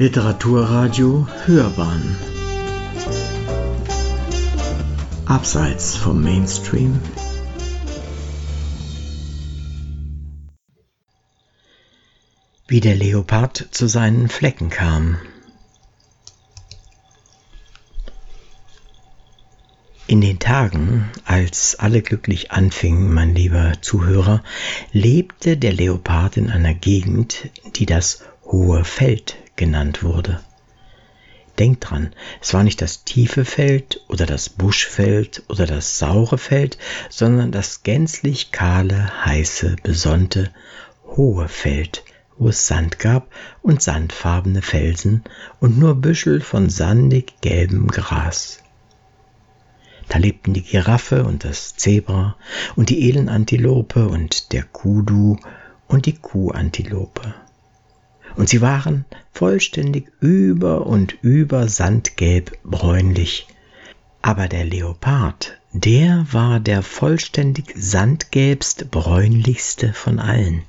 Literaturradio Hörbahn Abseits vom Mainstream Wie der Leopard zu seinen Flecken kam. In den Tagen, als alle glücklich anfingen, mein lieber Zuhörer, lebte der Leopard in einer Gegend, die das hohe Feld genannt wurde. Denkt dran, es war nicht das tiefe Feld oder das Buschfeld oder das saure Feld, sondern das gänzlich kahle, heiße, besonnte, hohe Feld, wo es Sand gab und sandfarbene Felsen und nur Büschel von sandig gelbem Gras. Da lebten die Giraffe und das Zebra und die Elenantilope und der Kudu und die Kuhantilope und sie waren vollständig über und über sandgelb bräunlich. Aber der Leopard, der war der vollständig sandgelbst bräunlichste von allen.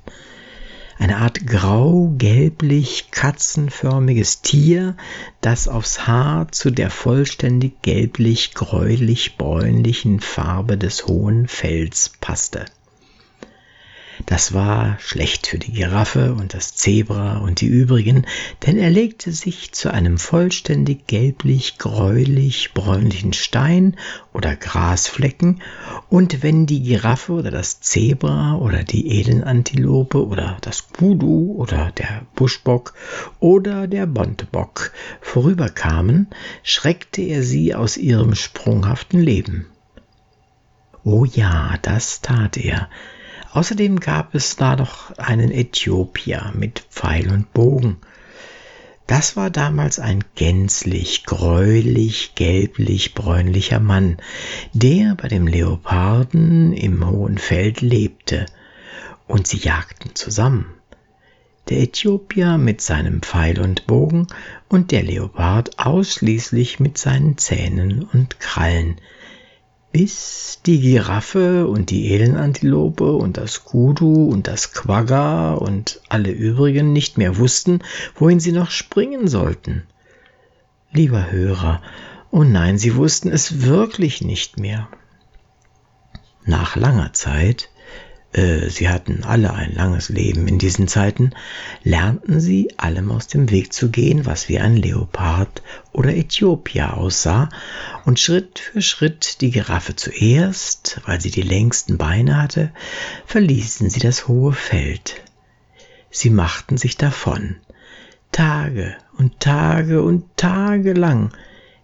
Eine Art grau-gelblich katzenförmiges Tier, das aufs Haar zu der vollständig gelblich gräulich bräunlichen Farbe des hohen Fells passte. Das war schlecht für die Giraffe und das Zebra und die übrigen, denn er legte sich zu einem vollständig gelblich, gräulich, bräunlichen Stein oder Grasflecken, und wenn die Giraffe oder das Zebra oder die Elenantilope oder das Kudu oder der Buschbock oder der Bontebock vorüberkamen, schreckte er sie aus ihrem sprunghaften Leben. Oh ja, das tat er, Außerdem gab es da noch einen Äthiopier mit Pfeil und Bogen. Das war damals ein gänzlich gräulich, gelblich, bräunlicher Mann, der bei dem Leoparden im hohen Feld lebte, und sie jagten zusammen. Der Äthiopier mit seinem Pfeil und Bogen und der Leopard ausschließlich mit seinen Zähnen und Krallen, bis die Giraffe und die Elenantilope und das Kudu und das Quagga und alle übrigen nicht mehr wussten, wohin sie noch springen sollten. Lieber Hörer, oh nein, sie wussten es wirklich nicht mehr. Nach langer Zeit äh, sie hatten alle ein langes Leben in diesen Zeiten, lernten sie allem aus dem Weg zu gehen, was wie ein Leopard oder Äthiopier aussah, und Schritt für Schritt die Giraffe zuerst, weil sie die längsten Beine hatte, verließen sie das hohe Feld. Sie machten sich davon, Tage und Tage und Tage lang,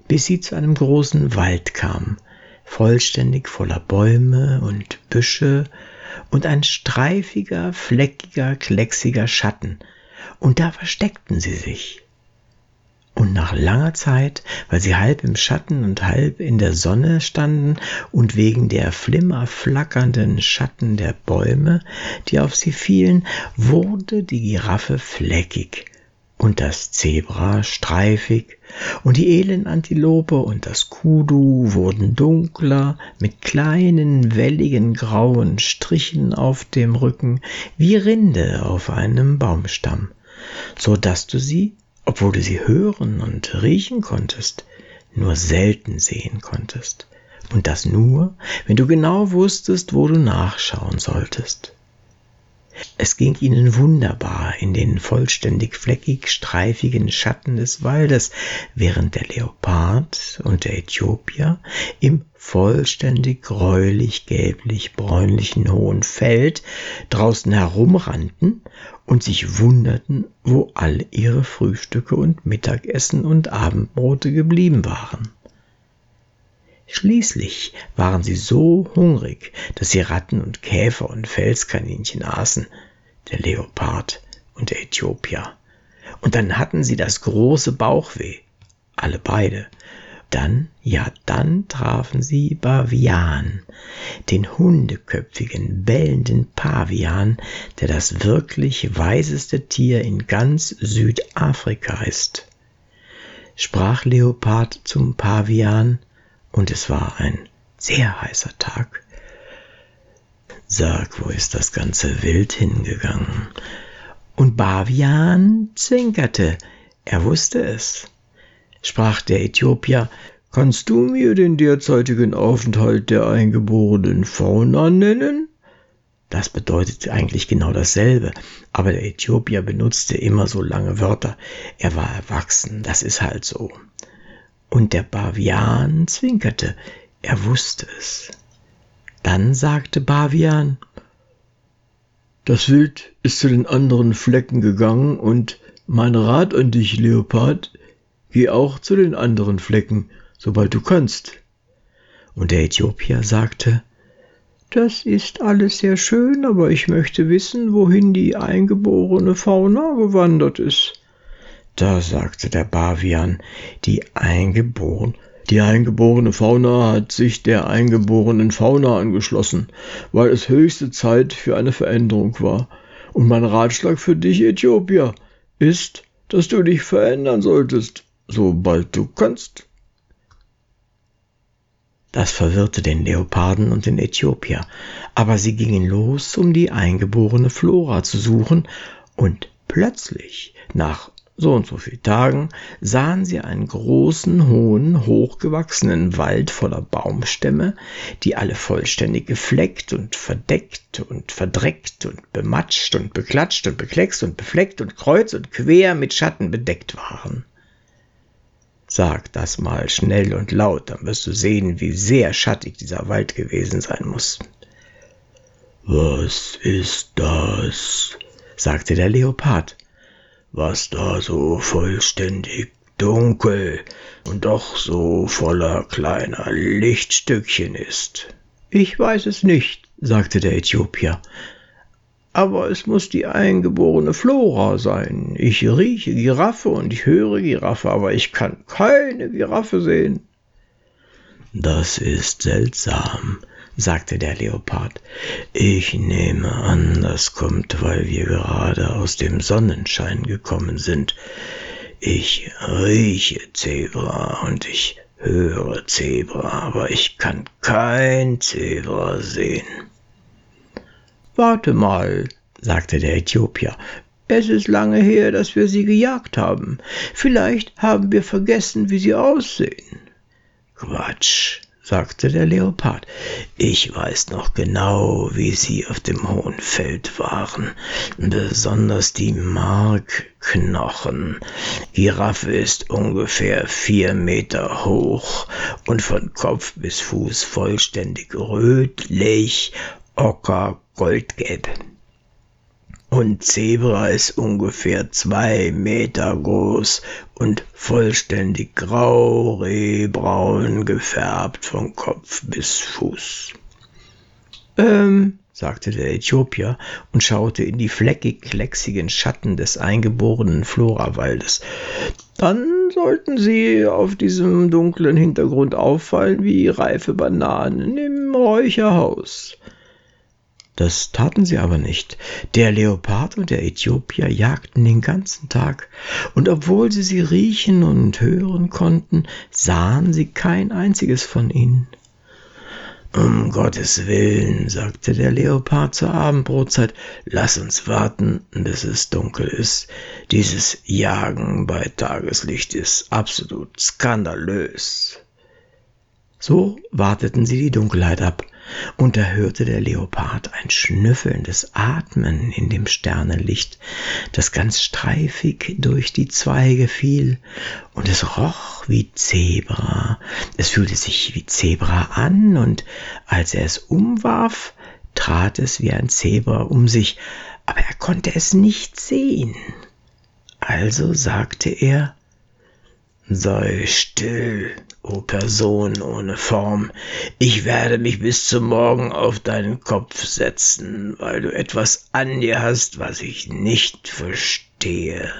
bis sie zu einem großen Wald kamen, vollständig voller Bäume und Büsche und ein streifiger, fleckiger, klecksiger Schatten, und da versteckten sie sich. Und nach langer Zeit, weil sie halb im Schatten und halb in der Sonne standen und wegen der flimmerflackernden Schatten der Bäume, die auf sie fielen, wurde die Giraffe fleckig und das Zebra streifig, und die Elenantilope und das Kudu wurden dunkler, mit kleinen, welligen grauen Strichen auf dem Rücken, wie Rinde auf einem Baumstamm, so dass du sie, obwohl du sie hören und riechen konntest, nur selten sehen konntest, und das nur, wenn du genau wusstest, wo du nachschauen solltest. Es ging ihnen wunderbar in den vollständig fleckig streifigen Schatten des Waldes, während der Leopard und der Äthiopier im vollständig gräulich gelblich bräunlichen hohen Feld draußen herumrannten und sich wunderten, wo all ihre Frühstücke und Mittagessen und Abendbrote geblieben waren. Schließlich waren sie so hungrig, dass sie Ratten und Käfer und Felskaninchen aßen, der Leopard und der Äthiopier. Und dann hatten sie das große Bauchweh, alle beide. Dann, ja, dann trafen sie Bavian, den hundeköpfigen, bellenden Pavian, der das wirklich weiseste Tier in ganz Südafrika ist. Sprach Leopard zum Pavian, und es war ein sehr heißer Tag. Sag, wo ist das ganze Wild hingegangen? Und Bavian zwinkerte, Er wusste es. Sprach der Äthiopier, Kannst du mir den derzeitigen Aufenthalt der eingeborenen Fauna nennen? Das bedeutet eigentlich genau dasselbe, aber der Äthiopier benutzte immer so lange Wörter. Er war erwachsen, das ist halt so. Und der Bavian zwinkerte, er wusste es. Dann sagte Bavian, das Wild ist zu den anderen Flecken gegangen und mein Rat an dich, Leopard, geh auch zu den anderen Flecken, sobald du kannst. Und der Äthiopier sagte, das ist alles sehr schön, aber ich möchte wissen, wohin die eingeborene Fauna gewandert ist. Da sagte der Bavian, die eingeborene die eingeborene Fauna hat sich der eingeborenen Fauna angeschlossen, weil es höchste Zeit für eine Veränderung war. Und mein Ratschlag für dich, Äthiopier, ist, dass du dich verändern solltest, sobald du kannst. Das verwirrte den Leoparden und den Äthiopier, aber sie gingen los, um die eingeborene Flora zu suchen, und plötzlich, nach so und so viel Tagen sahen sie einen großen, hohen, hochgewachsenen Wald voller Baumstämme, die alle vollständig gefleckt und verdeckt und verdreckt und bematscht und beklatscht und bekleckst und befleckt und kreuz und quer mit Schatten bedeckt waren. Sag das mal schnell und laut, dann wirst du sehen, wie sehr schattig dieser Wald gewesen sein muss. Was ist das? sagte der Leopard was da so vollständig dunkel und doch so voller kleiner Lichtstückchen ist. Ich weiß es nicht, sagte der Äthiopier. Aber es muss die eingeborene Flora sein. Ich rieche Giraffe und ich höre Giraffe, aber ich kann keine Giraffe sehen. Das ist seltsam, sagte der Leopard. Ich nehme an, das kommt, weil wir gerade aus dem Sonnenschein gekommen sind. Ich rieche Zebra und ich höre Zebra, aber ich kann kein Zebra sehen. Warte mal, sagte der Äthiopier, es ist lange her, dass wir sie gejagt haben. Vielleicht haben wir vergessen, wie sie aussehen. Quatsch, sagte der Leopard. Ich weiß noch genau, wie sie auf dem hohen Feld waren, besonders die Markknochen. Giraffe ist ungefähr vier Meter hoch und von Kopf bis Fuß vollständig rötlich, ocker, goldgelb und Zebra ist ungefähr zwei Meter groß und vollständig grau, rehbraun gefärbt von Kopf bis Fuß. Ähm, sagte der Äthiopier und schaute in die fleckig klexigen Schatten des eingeborenen Florawaldes. Dann sollten sie auf diesem dunklen Hintergrund auffallen wie reife Bananen im Räucherhaus. Das taten sie aber nicht. Der Leopard und der Äthiopier jagten den ganzen Tag, und obwohl sie sie riechen und hören konnten, sahen sie kein einziges von ihnen. Um Gottes Willen, sagte der Leopard zur Abendbrotzeit, lass uns warten, bis es dunkel ist. Dieses Jagen bei Tageslicht ist absolut skandalös. So warteten sie die Dunkelheit ab, und da hörte der Leopard ein schnüffelndes Atmen in dem Sternenlicht, das ganz streifig durch die Zweige fiel, und es roch wie Zebra, es fühlte sich wie Zebra an, und als er es umwarf, trat es wie ein Zebra um sich, aber er konnte es nicht sehen. Also sagte er Sei still, o Person ohne Form, ich werde mich bis zum Morgen auf deinen Kopf setzen, weil du etwas an dir hast, was ich nicht verstehe.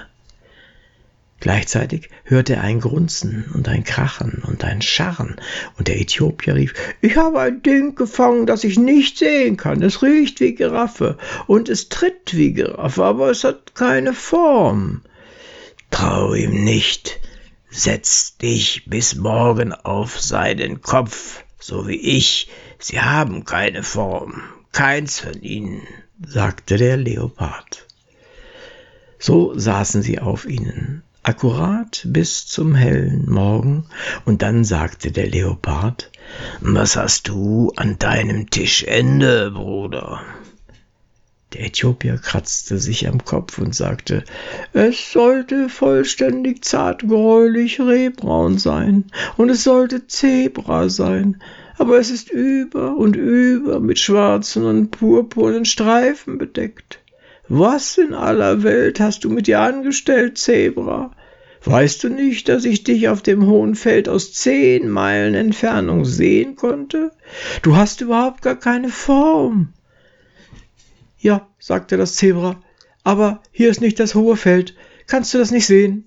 Gleichzeitig hörte er ein Grunzen und ein Krachen und ein Scharren, und der Äthiopier rief, ich habe ein Ding gefangen, das ich nicht sehen kann. Es riecht wie Giraffe und es tritt wie Giraffe, aber es hat keine Form. Trau ihm nicht, Setz dich bis morgen auf seinen Kopf, so wie ich. Sie haben keine Form, keins von ihnen, sagte der Leopard. So saßen sie auf ihnen, akkurat bis zum hellen Morgen, und dann sagte der Leopard, Was hast du an deinem Tischende, Bruder? Der Äthiopier kratzte sich am Kopf und sagte, es sollte vollständig zartgräulich rehbraun sein, und es sollte Zebra sein, aber es ist über und über mit schwarzen und purpurnen Streifen bedeckt. Was in aller Welt hast du mit dir angestellt, Zebra? Weißt du nicht, dass ich dich auf dem hohen Feld aus zehn Meilen Entfernung sehen konnte? Du hast überhaupt gar keine Form. Ja, sagte das Zebra, aber hier ist nicht das hohe Feld. Kannst du das nicht sehen?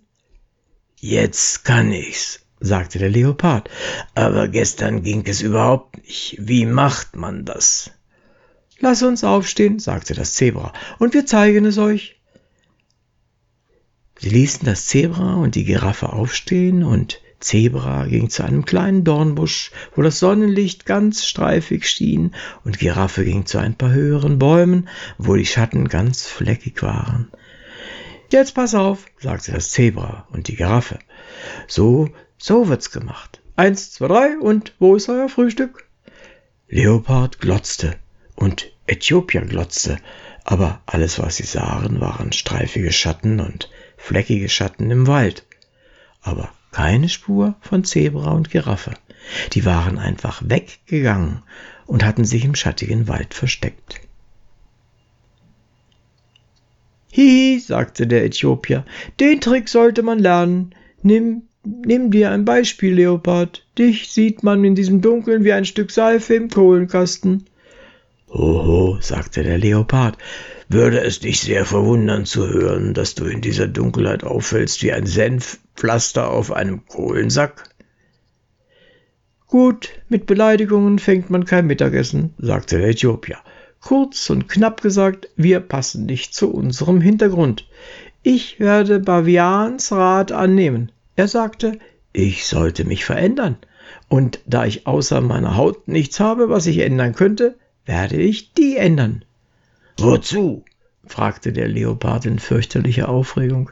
Jetzt kann ich's, sagte der Leopard, aber gestern ging es überhaupt nicht. Wie macht man das? Lass uns aufstehen, sagte das Zebra, und wir zeigen es euch. Sie ließen das Zebra und die Giraffe aufstehen, und Zebra ging zu einem kleinen Dornbusch, wo das Sonnenlicht ganz streifig schien, und Giraffe ging zu ein paar höheren Bäumen, wo die Schatten ganz fleckig waren. Jetzt pass auf, sagte das Zebra und die Giraffe. So, so wird's gemacht. Eins, zwei, drei, und wo ist euer Frühstück? Leopard glotzte und Äthiopier glotzte, aber alles, was sie sahen, waren streifige Schatten und fleckige Schatten im Wald. Aber keine Spur von Zebra und Giraffe. Die waren einfach weggegangen und hatten sich im schattigen Wald versteckt. Hihi, sagte der Äthiopier, den Trick sollte man lernen. Nimm, nimm dir ein Beispiel, Leopard. Dich sieht man in diesem Dunkeln wie ein Stück Seife im Kohlenkasten. Oho, sagte der Leopard, würde es dich sehr verwundern zu hören, dass du in dieser Dunkelheit auffällst wie ein Senfpflaster auf einem Kohlensack? Gut, mit Beleidigungen fängt man kein Mittagessen, sagte der Äthiopier. Kurz und knapp gesagt, wir passen nicht zu unserem Hintergrund. Ich werde Bavians Rat annehmen. Er sagte, ich sollte mich verändern. Und da ich außer meiner Haut nichts habe, was ich ändern könnte, werde ich die ändern. Wozu? fragte der Leopard in fürchterlicher Aufregung.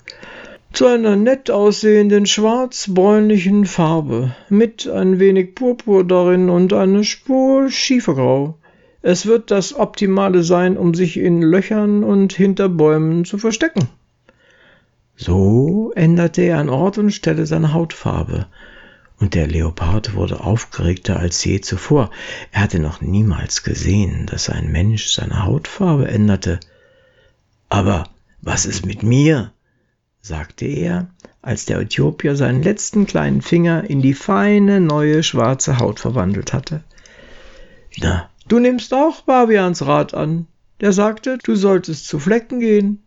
Zu einer nett aussehenden schwarz-bräunlichen Farbe, mit ein wenig Purpur darin und eine Spur Schiefergrau. Es wird das Optimale sein, um sich in Löchern und hinter Bäumen zu verstecken. So änderte er an Ort und Stelle seine Hautfarbe, und der Leopard wurde aufgeregter als je zuvor. Er hatte noch niemals gesehen, dass ein Mensch seine Hautfarbe änderte. Aber was ist mit mir? sagte er, als der Äthiopier seinen letzten kleinen Finger in die feine neue schwarze Haut verwandelt hatte. Na, du nimmst auch Babians Rat an. Der sagte, du solltest zu Flecken gehen.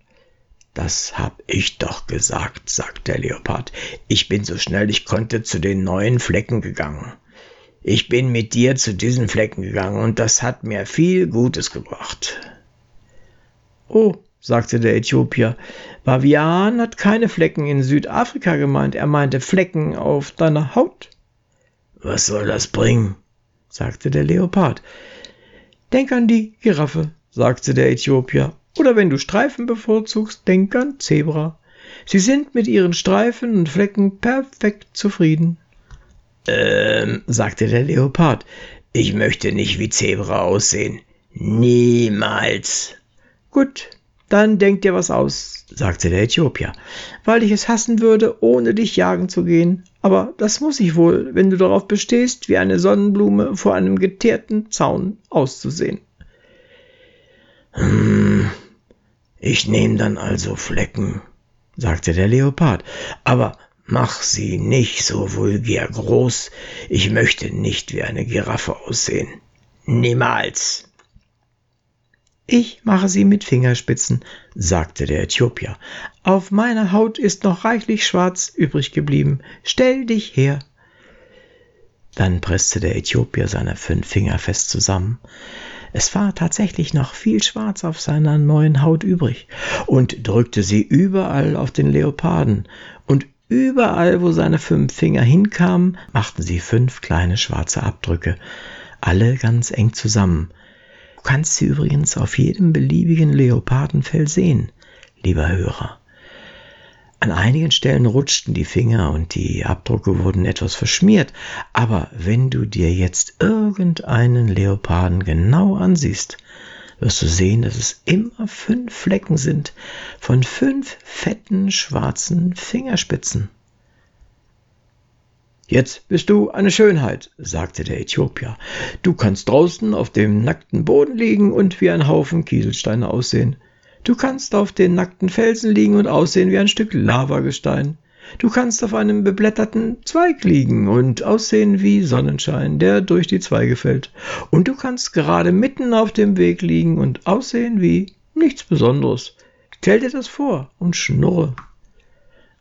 Das hab ich doch gesagt, sagte der Leopard. Ich bin so schnell ich konnte zu den neuen Flecken gegangen. Ich bin mit dir zu diesen Flecken gegangen und das hat mir viel Gutes gebracht. Oh, sagte der Äthiopier, Bavian hat keine Flecken in Südafrika gemeint, er meinte Flecken auf deiner Haut. Was soll das bringen? sagte der Leopard. Denk an die Giraffe, sagte der Äthiopier, oder wenn du Streifen bevorzugst, denk an Zebra. Sie sind mit ihren Streifen und Flecken perfekt zufrieden. Ähm, sagte der Leopard, ich möchte nicht wie Zebra aussehen. Niemals. Gut, dann denk dir was aus, sagte der Äthiopier, weil ich es hassen würde, ohne dich jagen zu gehen. Aber das muss ich wohl, wenn du darauf bestehst, wie eine Sonnenblume vor einem geteerten Zaun auszusehen. Hm, ich nehme dann also Flecken, sagte der Leopard, aber mach sie nicht so vulgär groß, ich möchte nicht wie eine Giraffe aussehen. Niemals. Ich mache sie mit Fingerspitzen, sagte der Äthiopier. Auf meiner Haut ist noch reichlich Schwarz übrig geblieben. Stell dich her. Dann presste der Äthiopier seine fünf Finger fest zusammen. Es war tatsächlich noch viel Schwarz auf seiner neuen Haut übrig und drückte sie überall auf den Leoparden, und überall, wo seine fünf Finger hinkamen, machten sie fünf kleine schwarze Abdrücke, alle ganz eng zusammen. Du kannst sie übrigens auf jedem beliebigen Leopardenfell sehen, lieber Hörer. An einigen Stellen rutschten die Finger und die Abdrücke wurden etwas verschmiert, aber wenn du dir jetzt irgendeinen Leoparden genau ansiehst, wirst du sehen, dass es immer fünf Flecken sind von fünf fetten schwarzen Fingerspitzen. Jetzt bist du eine Schönheit, sagte der Äthiopier. Du kannst draußen auf dem nackten Boden liegen und wie ein Haufen Kieselsteine aussehen. Du kannst auf den nackten Felsen liegen und aussehen wie ein Stück Lavagestein. Du kannst auf einem beblätterten Zweig liegen und aussehen wie Sonnenschein, der durch die Zweige fällt. Und du kannst gerade mitten auf dem Weg liegen und aussehen wie nichts Besonderes. Stell dir das vor und schnurre.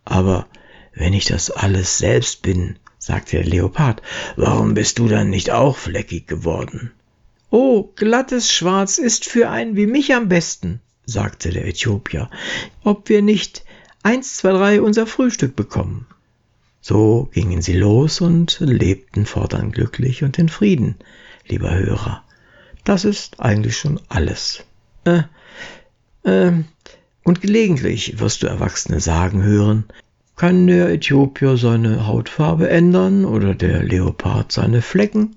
Aber wenn ich das alles selbst bin, sagte der Leopard, warum bist du dann nicht auch fleckig geworden? Oh, glattes Schwarz ist für einen wie mich am besten, sagte der Äthiopier, ob wir nicht eins, zwei, drei unser Frühstück bekommen. So gingen sie los und lebten fortan glücklich und in Frieden, lieber Hörer. Das ist eigentlich schon alles. Äh, äh, und gelegentlich wirst du Erwachsene sagen hören, kann der Äthiopier seine Hautfarbe ändern oder der Leopard seine Flecken?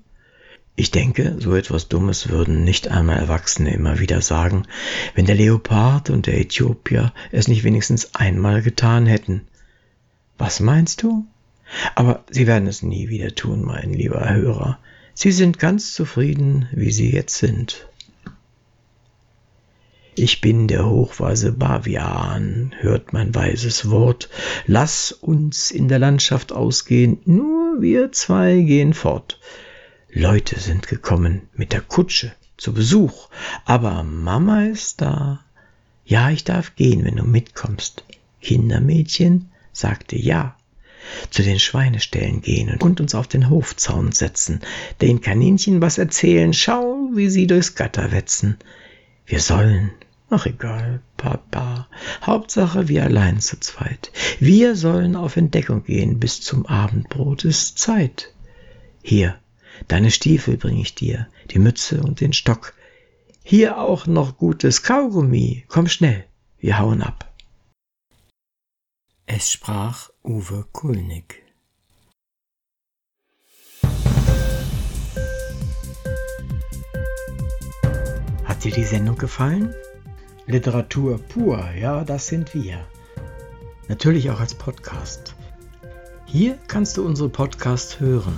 Ich denke, so etwas Dummes würden nicht einmal Erwachsene immer wieder sagen, wenn der Leopard und der Äthiopier es nicht wenigstens einmal getan hätten. Was meinst du? Aber sie werden es nie wieder tun, mein lieber Hörer. Sie sind ganz zufrieden, wie sie jetzt sind. Ich bin der hochweise Bavian, hört mein weises Wort. Lass uns in der Landschaft ausgehen, nur wir zwei gehen fort. Leute sind gekommen mit der Kutsche zu Besuch, aber Mama ist da. Ja, ich darf gehen, wenn du mitkommst. Kindermädchen sagte ja. Zu den Schweineställen gehen und uns auf den Hofzaun setzen, den Kaninchen was erzählen, schau, wie sie durchs Gatter wetzen. Wir sollen, ach egal, Papa, Hauptsache wir allein zu zweit. Wir sollen auf Entdeckung gehen, bis zum Abendbrot ist Zeit. Hier, Deine Stiefel bring ich dir, die Mütze und den Stock. Hier auch noch gutes Kaugummi. Komm schnell, wir hauen ab. Es sprach Uwe Kulnig. Hat dir die Sendung gefallen? Literatur pur, ja, das sind wir. Natürlich auch als Podcast. Hier kannst du unsere Podcasts hören.